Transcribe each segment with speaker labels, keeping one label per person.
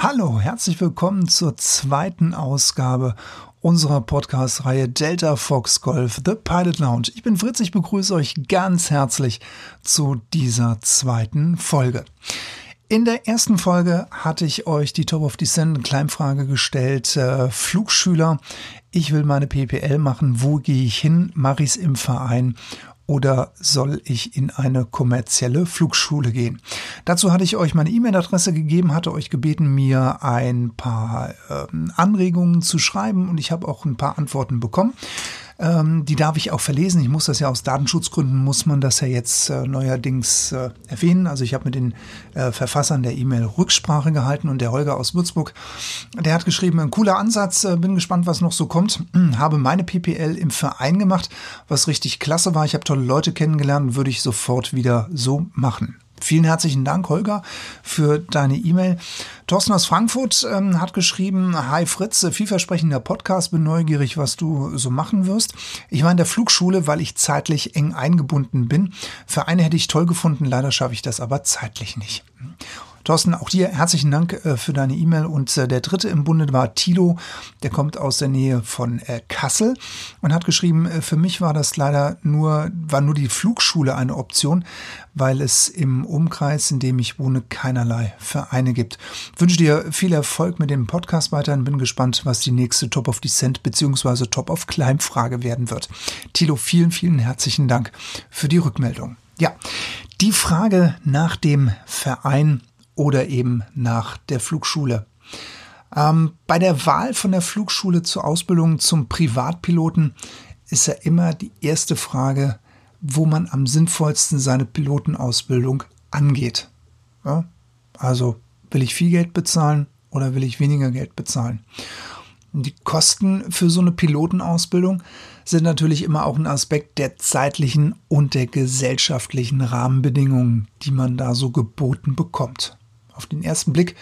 Speaker 1: Hallo, herzlich willkommen zur zweiten Ausgabe unserer Podcast-Reihe Delta Fox Golf The Pilot Lounge. Ich bin Fritz, ich begrüße euch ganz herzlich zu dieser zweiten Folge. In der ersten Folge hatte ich euch die Top of Descent Kleinfrage gestellt. Äh, Flugschüler, ich will meine PPL machen. Wo gehe ich hin? Mache ich es im Verein? Oder soll ich in eine kommerzielle Flugschule gehen? Dazu hatte ich euch meine E-Mail-Adresse gegeben, hatte euch gebeten, mir ein paar äh, Anregungen zu schreiben und ich habe auch ein paar Antworten bekommen. Ähm, die darf ich auch verlesen. Ich muss das ja aus Datenschutzgründen, muss man das ja jetzt äh, neuerdings äh, erwähnen. Also ich habe mit den äh, Verfassern der E-Mail Rücksprache gehalten und der Holger aus Würzburg, der hat geschrieben, ein cooler Ansatz, äh, bin gespannt, was noch so kommt. habe meine PPL im Verein gemacht, was richtig klasse war. Ich habe tolle Leute kennengelernt, würde ich sofort wieder so machen. Vielen herzlichen Dank, Holger, für deine E-Mail. Thorsten aus Frankfurt ähm, hat geschrieben, Hi Fritz, vielversprechender Podcast, bin neugierig, was du so machen wirst. Ich war in der Flugschule, weil ich zeitlich eng eingebunden bin. Vereine hätte ich toll gefunden, leider schaffe ich das aber zeitlich nicht. Thorsten, auch dir herzlichen Dank äh, für deine E-Mail. Und äh, der dritte im Bunde war Tilo, der kommt aus der Nähe von äh, Kassel und hat geschrieben, für mich war das leider nur, war nur die Flugschule eine Option, weil es im Umkreis, in dem ich wohne, keinerlei Vereine gibt. Ich wünsche dir viel Erfolg mit dem Podcast weiterhin. Bin gespannt, was die nächste Top of Descent bzw. Top of Climb Frage werden wird. Tilo, vielen, vielen herzlichen Dank für die Rückmeldung. Ja, die Frage nach dem Verein oder eben nach der Flugschule. Ähm, bei der Wahl von der Flugschule zur Ausbildung zum Privatpiloten ist ja immer die erste Frage, wo man am sinnvollsten seine Pilotenausbildung angeht. Ja? Also will ich viel Geld bezahlen oder will ich weniger Geld bezahlen? Die Kosten für so eine Pilotenausbildung sind natürlich immer auch ein Aspekt der zeitlichen und der gesellschaftlichen Rahmenbedingungen, die man da so geboten bekommt. Auf den ersten Blick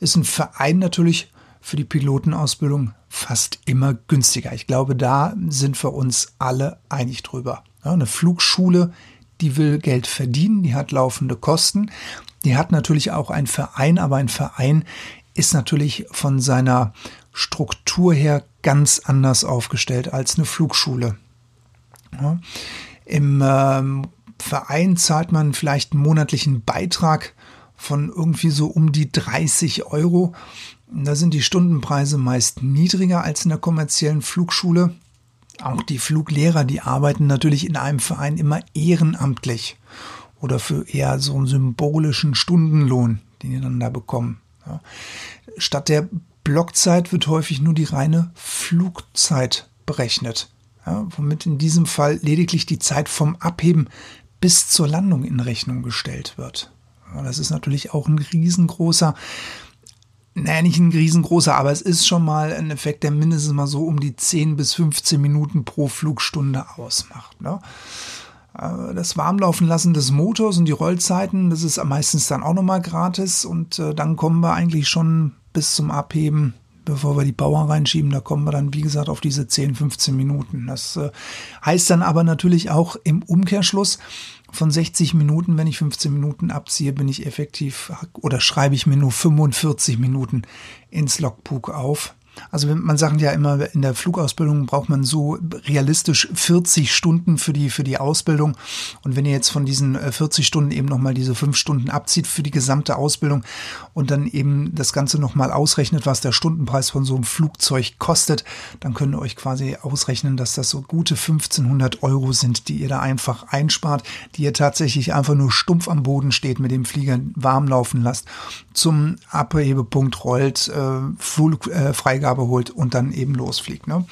Speaker 1: ist ein Verein natürlich für die Pilotenausbildung fast immer günstiger. Ich glaube, da sind wir uns alle einig drüber. Ja, eine Flugschule, die will Geld verdienen, die hat laufende Kosten, die hat natürlich auch einen Verein, aber ein Verein ist natürlich von seiner Struktur her ganz anders aufgestellt als eine Flugschule. Ja, Im ähm, Verein zahlt man vielleicht einen monatlichen Beitrag von irgendwie so um die 30 Euro. Da sind die Stundenpreise meist niedriger als in der kommerziellen Flugschule. Auch die Fluglehrer, die arbeiten natürlich in einem Verein immer ehrenamtlich oder für eher so einen symbolischen Stundenlohn, den die dann da bekommen. Ja. Statt der Blockzeit wird häufig nur die reine Flugzeit berechnet, ja, womit in diesem Fall lediglich die Zeit vom Abheben bis zur Landung in Rechnung gestellt wird. Das ist natürlich auch ein riesengroßer, naja, nicht ein riesengroßer, aber es ist schon mal ein Effekt, der mindestens mal so um die 10 bis 15 Minuten pro Flugstunde ausmacht. Ne? Äh, das Warmlaufen lassen des Motors und die Rollzeiten, das ist meistens dann auch nochmal gratis und äh, dann kommen wir eigentlich schon bis zum Abheben bevor wir die Bauer reinschieben, da kommen wir dann, wie gesagt, auf diese 10, 15 Minuten. Das äh, heißt dann aber natürlich auch im Umkehrschluss, von 60 Minuten, wenn ich 15 Minuten abziehe, bin ich effektiv oder schreibe ich mir nur 45 Minuten ins Logbook auf. Also man sagt ja immer, in der Flugausbildung braucht man so realistisch 40 Stunden für die, für die Ausbildung. Und wenn ihr jetzt von diesen 40 äh, Stunden eben nochmal diese fünf Stunden abzieht für die gesamte Ausbildung und dann eben das Ganze nochmal ausrechnet, was der Stundenpreis von so einem Flugzeug kostet, dann könnt ihr euch quasi ausrechnen, dass das so gute 1500 Euro sind, die ihr da einfach einspart, die ihr tatsächlich einfach nur stumpf am Boden steht, mit dem Flieger warm laufen lasst, zum Abhebepunkt rollt, äh, Flug, äh, Freigabe holt und dann eben losfliegt. Ne?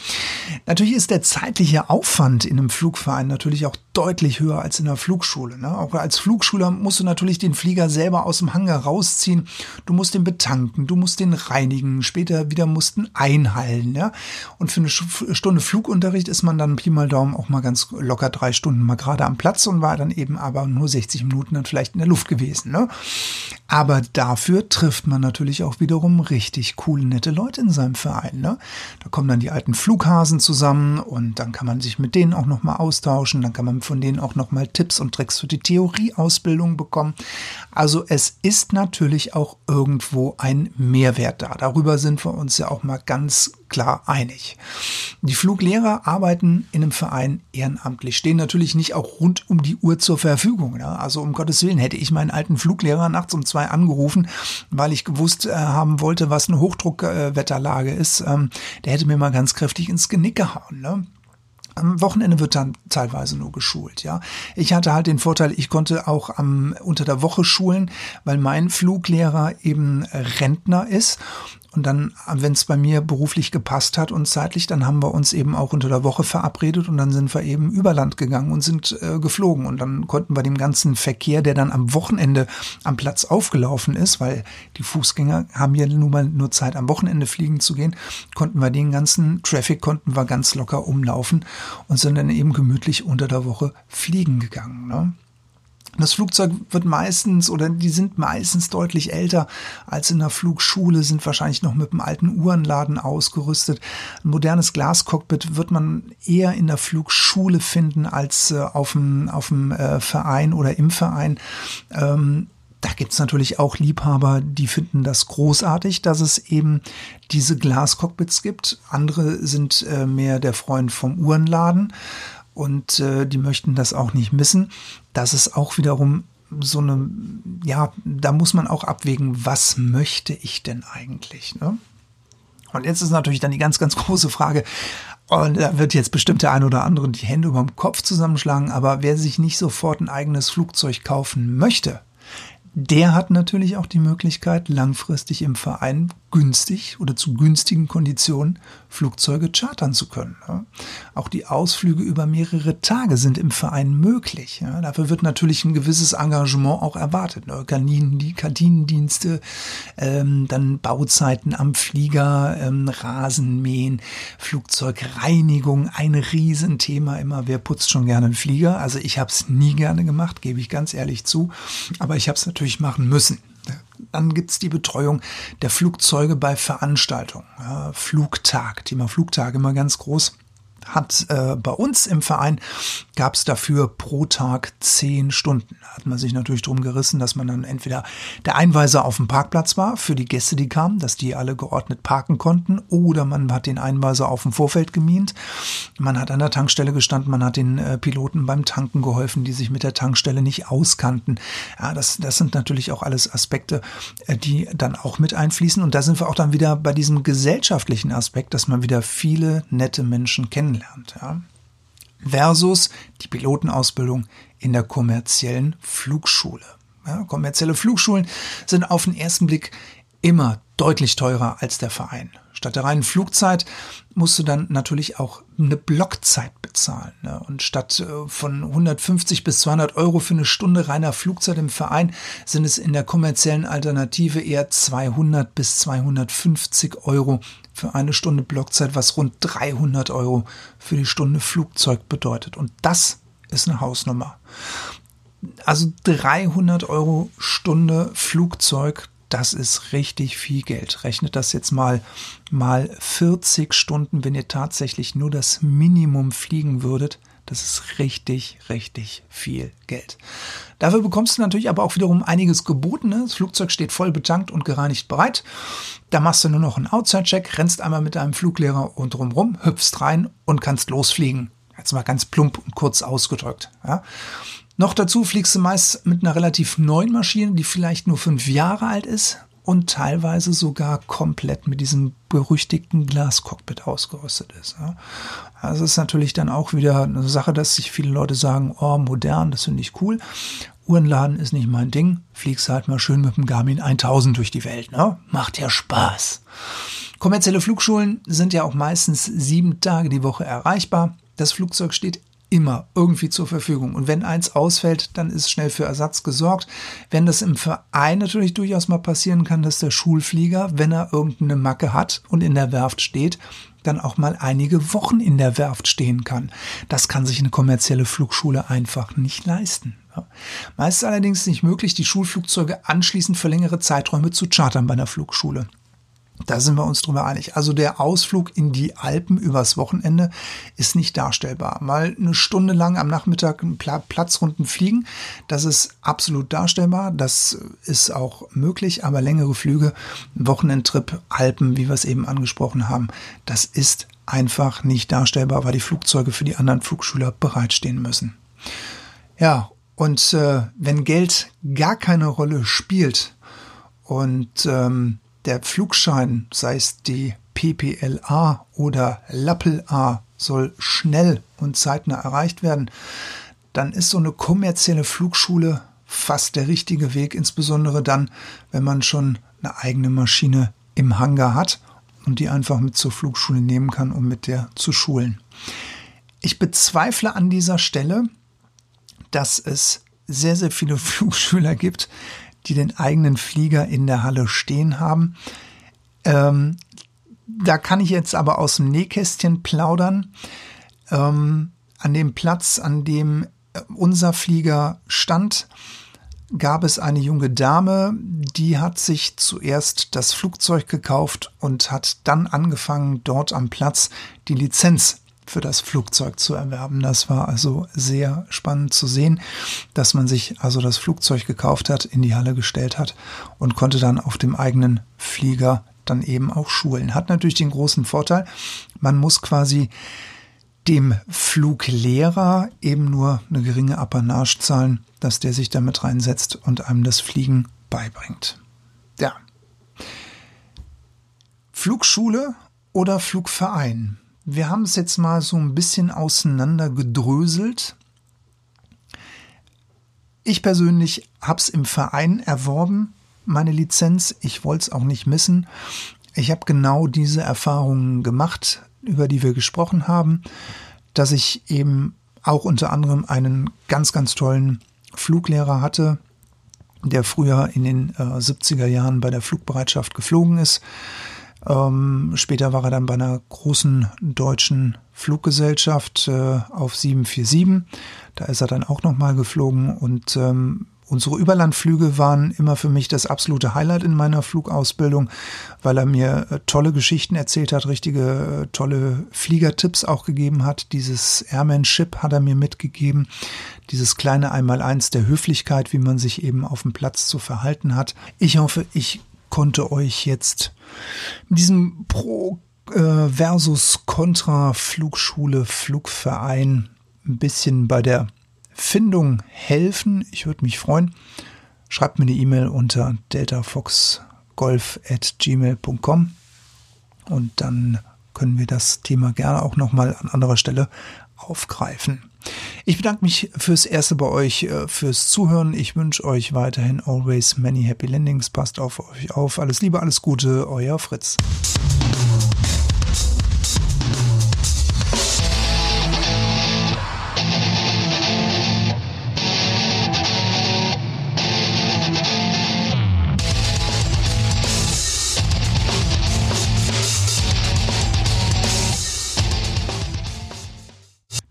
Speaker 1: Natürlich ist der zeitliche Aufwand in einem Flugverein natürlich auch deutlich höher als in der Flugschule. Ne? Auch als Flugschüler musst du natürlich den Flieger selber aus dem Hangar rausziehen. Du musst den betanken, du musst den reinigen, später wieder mussten einhallen. Ja? Und für eine Stunde Flugunterricht ist man dann Pi mal Daumen auch mal ganz locker drei Stunden mal gerade am Platz und war dann eben aber nur 60 Minuten dann vielleicht in der Luft gewesen. Ne? Aber dafür trifft man natürlich auch wiederum richtig cool nette Leute in seinem Verein. Ne? Da kommen dann die alten Flughasen zusammen und dann kann man sich mit denen auch nochmal austauschen, dann kann man von denen auch nochmal Tipps und Tricks für die Theorieausbildung bekommen. Also es ist natürlich auch irgendwo ein Mehrwert da. Darüber sind wir uns ja auch mal ganz klar einig. Die Fluglehrer arbeiten in einem Verein ehrenamtlich, stehen natürlich nicht auch rund um die Uhr zur Verfügung. Ne? Also um Gottes Willen hätte ich meinen alten Fluglehrer nachts um zwei angerufen, weil ich gewusst äh, haben wollte, was eine Hochdruckwetterlage äh, ist. Ähm, der hätte mir mal ganz kräftig ins Genick gehauen. Ne? Am Wochenende wird dann teilweise nur geschult, ja. Ich hatte halt den Vorteil, ich konnte auch am, unter der Woche schulen, weil mein Fluglehrer eben Rentner ist und dann, wenn es bei mir beruflich gepasst hat und zeitlich, dann haben wir uns eben auch unter der Woche verabredet und dann sind wir eben über Land gegangen und sind äh, geflogen. Und dann konnten wir dem ganzen Verkehr, der dann am Wochenende am Platz aufgelaufen ist, weil die Fußgänger haben ja nun mal nur Zeit, am Wochenende fliegen zu gehen, konnten wir den ganzen Traffic, konnten wir ganz locker umlaufen und sind dann eben gemütlich unter der Woche fliegen gegangen. Ne? Das Flugzeug wird meistens oder die sind meistens deutlich älter als in der Flugschule, sind wahrscheinlich noch mit einem alten Uhrenladen ausgerüstet. Ein modernes Glascockpit wird man eher in der Flugschule finden als äh, auf dem, auf dem äh, Verein oder im Verein. Ähm, da gibt's natürlich auch Liebhaber, die finden das großartig, dass es eben diese Glascockpits gibt. Andere sind äh, mehr der Freund vom Uhrenladen und äh, die möchten das auch nicht missen. Das ist auch wiederum so eine, ja, da muss man auch abwägen, was möchte ich denn eigentlich? Ne? Und jetzt ist natürlich dann die ganz, ganz große Frage, und da wird jetzt bestimmt der ein oder andere die Hände über dem Kopf zusammenschlagen, aber wer sich nicht sofort ein eigenes Flugzeug kaufen möchte, der hat natürlich auch die Möglichkeit, langfristig im Verein günstig oder zu günstigen Konditionen Flugzeuge chartern zu können. Auch die Ausflüge über mehrere Tage sind im Verein möglich. Dafür wird natürlich ein gewisses Engagement auch erwartet. Ne. Kantinendienste, ähm, dann Bauzeiten am Flieger, ähm, Rasenmähen, Flugzeugreinigung, ein Riesenthema immer. Wer putzt schon gerne einen Flieger? Also ich habe es nie gerne gemacht, gebe ich ganz ehrlich zu. Aber ich habe es natürlich machen müssen. Dann gibt's die Betreuung der Flugzeuge bei Veranstaltungen. Ja, Flugtag, Thema Flugtag immer ganz groß hat äh, bei uns im Verein gab es dafür pro Tag zehn Stunden. Da hat man sich natürlich drum gerissen, dass man dann entweder der Einweiser auf dem Parkplatz war für die Gäste, die kamen, dass die alle geordnet parken konnten, oder man hat den Einweiser auf dem Vorfeld gemient. Man hat an der Tankstelle gestanden, man hat den äh, Piloten beim Tanken geholfen, die sich mit der Tankstelle nicht auskannten. Ja, das, das sind natürlich auch alles Aspekte, äh, die dann auch mit einfließen. Und da sind wir auch dann wieder bei diesem gesellschaftlichen Aspekt, dass man wieder viele nette Menschen kennenlernt kennenlernt. Ja? Versus die Pilotenausbildung in der kommerziellen Flugschule. Ja, kommerzielle Flugschulen sind auf den ersten Blick immer deutlich teurer als der Verein. Statt der reinen Flugzeit musst du dann natürlich auch eine Blockzeit bezahlen. Ne? Und statt äh, von 150 bis 200 Euro für eine Stunde reiner Flugzeit im Verein sind es in der kommerziellen Alternative eher 200 bis 250 Euro für eine Stunde Blockzeit, was rund 300 Euro für die Stunde Flugzeug bedeutet. Und das ist eine Hausnummer. Also 300 Euro Stunde Flugzeug, das ist richtig viel Geld. Rechnet das jetzt mal mal 40 Stunden, wenn ihr tatsächlich nur das Minimum fliegen würdet. Das ist richtig, richtig viel Geld. Dafür bekommst du natürlich aber auch wiederum einiges geboten. Ne? Das Flugzeug steht voll betankt und gereinigt bereit. Da machst du nur noch einen Outside-Check, rennst einmal mit deinem Fluglehrer und drumrum, hüpfst rein und kannst losfliegen. Jetzt mal ganz plump und kurz ausgedrückt. Ja? Noch dazu fliegst du meist mit einer relativ neuen Maschine, die vielleicht nur fünf Jahre alt ist und teilweise sogar komplett mit diesem berüchtigten Glascockpit ausgerüstet ist. Also ist natürlich dann auch wieder eine Sache, dass sich viele Leute sagen, oh, modern, das finde ich cool. Uhrenladen ist nicht mein Ding. Fliegst halt mal schön mit dem Garmin 1000 durch die Welt, ne? Macht ja Spaß. Kommerzielle Flugschulen sind ja auch meistens sieben Tage die Woche erreichbar. Das Flugzeug steht immer irgendwie zur Verfügung. Und wenn eins ausfällt, dann ist schnell für Ersatz gesorgt. Wenn das im Verein natürlich durchaus mal passieren kann, dass der Schulflieger, wenn er irgendeine Macke hat und in der Werft steht, dann auch mal einige Wochen in der Werft stehen kann. Das kann sich eine kommerzielle Flugschule einfach nicht leisten. Meist ist allerdings nicht möglich, die Schulflugzeuge anschließend für längere Zeiträume zu chartern bei einer Flugschule. Da sind wir uns drüber einig. Also der Ausflug in die Alpen übers Wochenende ist nicht darstellbar. Mal eine Stunde lang am Nachmittag Platzrunden fliegen, das ist absolut darstellbar. Das ist auch möglich, aber längere Flüge, Wochenendtrip, Alpen, wie wir es eben angesprochen haben, das ist einfach nicht darstellbar, weil die Flugzeuge für die anderen Flugschüler bereitstehen müssen. Ja, und äh, wenn Geld gar keine Rolle spielt und ähm, der Flugschein, sei es die PPLA oder LAPPEL-A, soll schnell und zeitnah erreicht werden, dann ist so eine kommerzielle Flugschule fast der richtige Weg, insbesondere dann, wenn man schon eine eigene Maschine im Hangar hat und die einfach mit zur Flugschule nehmen kann, um mit der zu schulen. Ich bezweifle an dieser Stelle, dass es sehr, sehr viele Flugschüler gibt, die den eigenen Flieger in der Halle stehen haben. Ähm, da kann ich jetzt aber aus dem Nähkästchen plaudern. Ähm, an dem Platz, an dem äh, unser Flieger stand, gab es eine junge Dame, die hat sich zuerst das Flugzeug gekauft und hat dann angefangen, dort am Platz die Lizenz für das Flugzeug zu erwerben. Das war also sehr spannend zu sehen, dass man sich also das Flugzeug gekauft hat, in die Halle gestellt hat und konnte dann auf dem eigenen Flieger dann eben auch schulen. Hat natürlich den großen Vorteil, man muss quasi dem Fluglehrer eben nur eine geringe Apanage zahlen, dass der sich damit reinsetzt und einem das Fliegen beibringt. Ja. Flugschule oder Flugverein? Wir haben es jetzt mal so ein bisschen auseinander gedröselt. Ich persönlich habe es im Verein erworben, meine Lizenz. Ich wollte es auch nicht missen. Ich habe genau diese Erfahrungen gemacht, über die wir gesprochen haben, dass ich eben auch unter anderem einen ganz, ganz tollen Fluglehrer hatte, der früher in den äh, 70er Jahren bei der Flugbereitschaft geflogen ist, ähm, später war er dann bei einer großen deutschen Fluggesellschaft äh, auf 747. Da ist er dann auch nochmal geflogen und ähm, unsere Überlandflüge waren immer für mich das absolute Highlight in meiner Flugausbildung, weil er mir äh, tolle Geschichten erzählt hat, richtige äh, tolle Fliegertipps auch gegeben hat. Dieses Airmanship hat er mir mitgegeben, dieses kleine Einmaleins der Höflichkeit, wie man sich eben auf dem Platz zu verhalten hat. Ich hoffe, ich konnte euch jetzt mit diesem Pro äh, versus Contra Flugschule Flugverein ein bisschen bei der Findung helfen. Ich würde mich freuen. Schreibt mir eine E-Mail unter deltafoxgolf@gmail.com und dann können wir das Thema gerne auch noch mal an anderer Stelle aufgreifen. Ich bedanke mich fürs erste bei euch, äh, fürs Zuhören. Ich wünsche euch weiterhin always many happy landings. Passt auf euch auf. Alles Liebe, alles Gute, euer Fritz.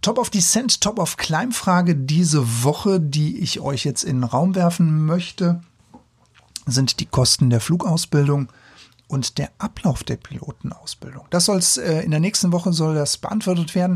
Speaker 1: Top of Descent, Top of Climb Frage diese Woche, die ich euch jetzt in den Raum werfen möchte, sind die Kosten der Flugausbildung und der Ablauf der Pilotenausbildung. Das soll es äh, in der nächsten Woche soll das beantwortet werden.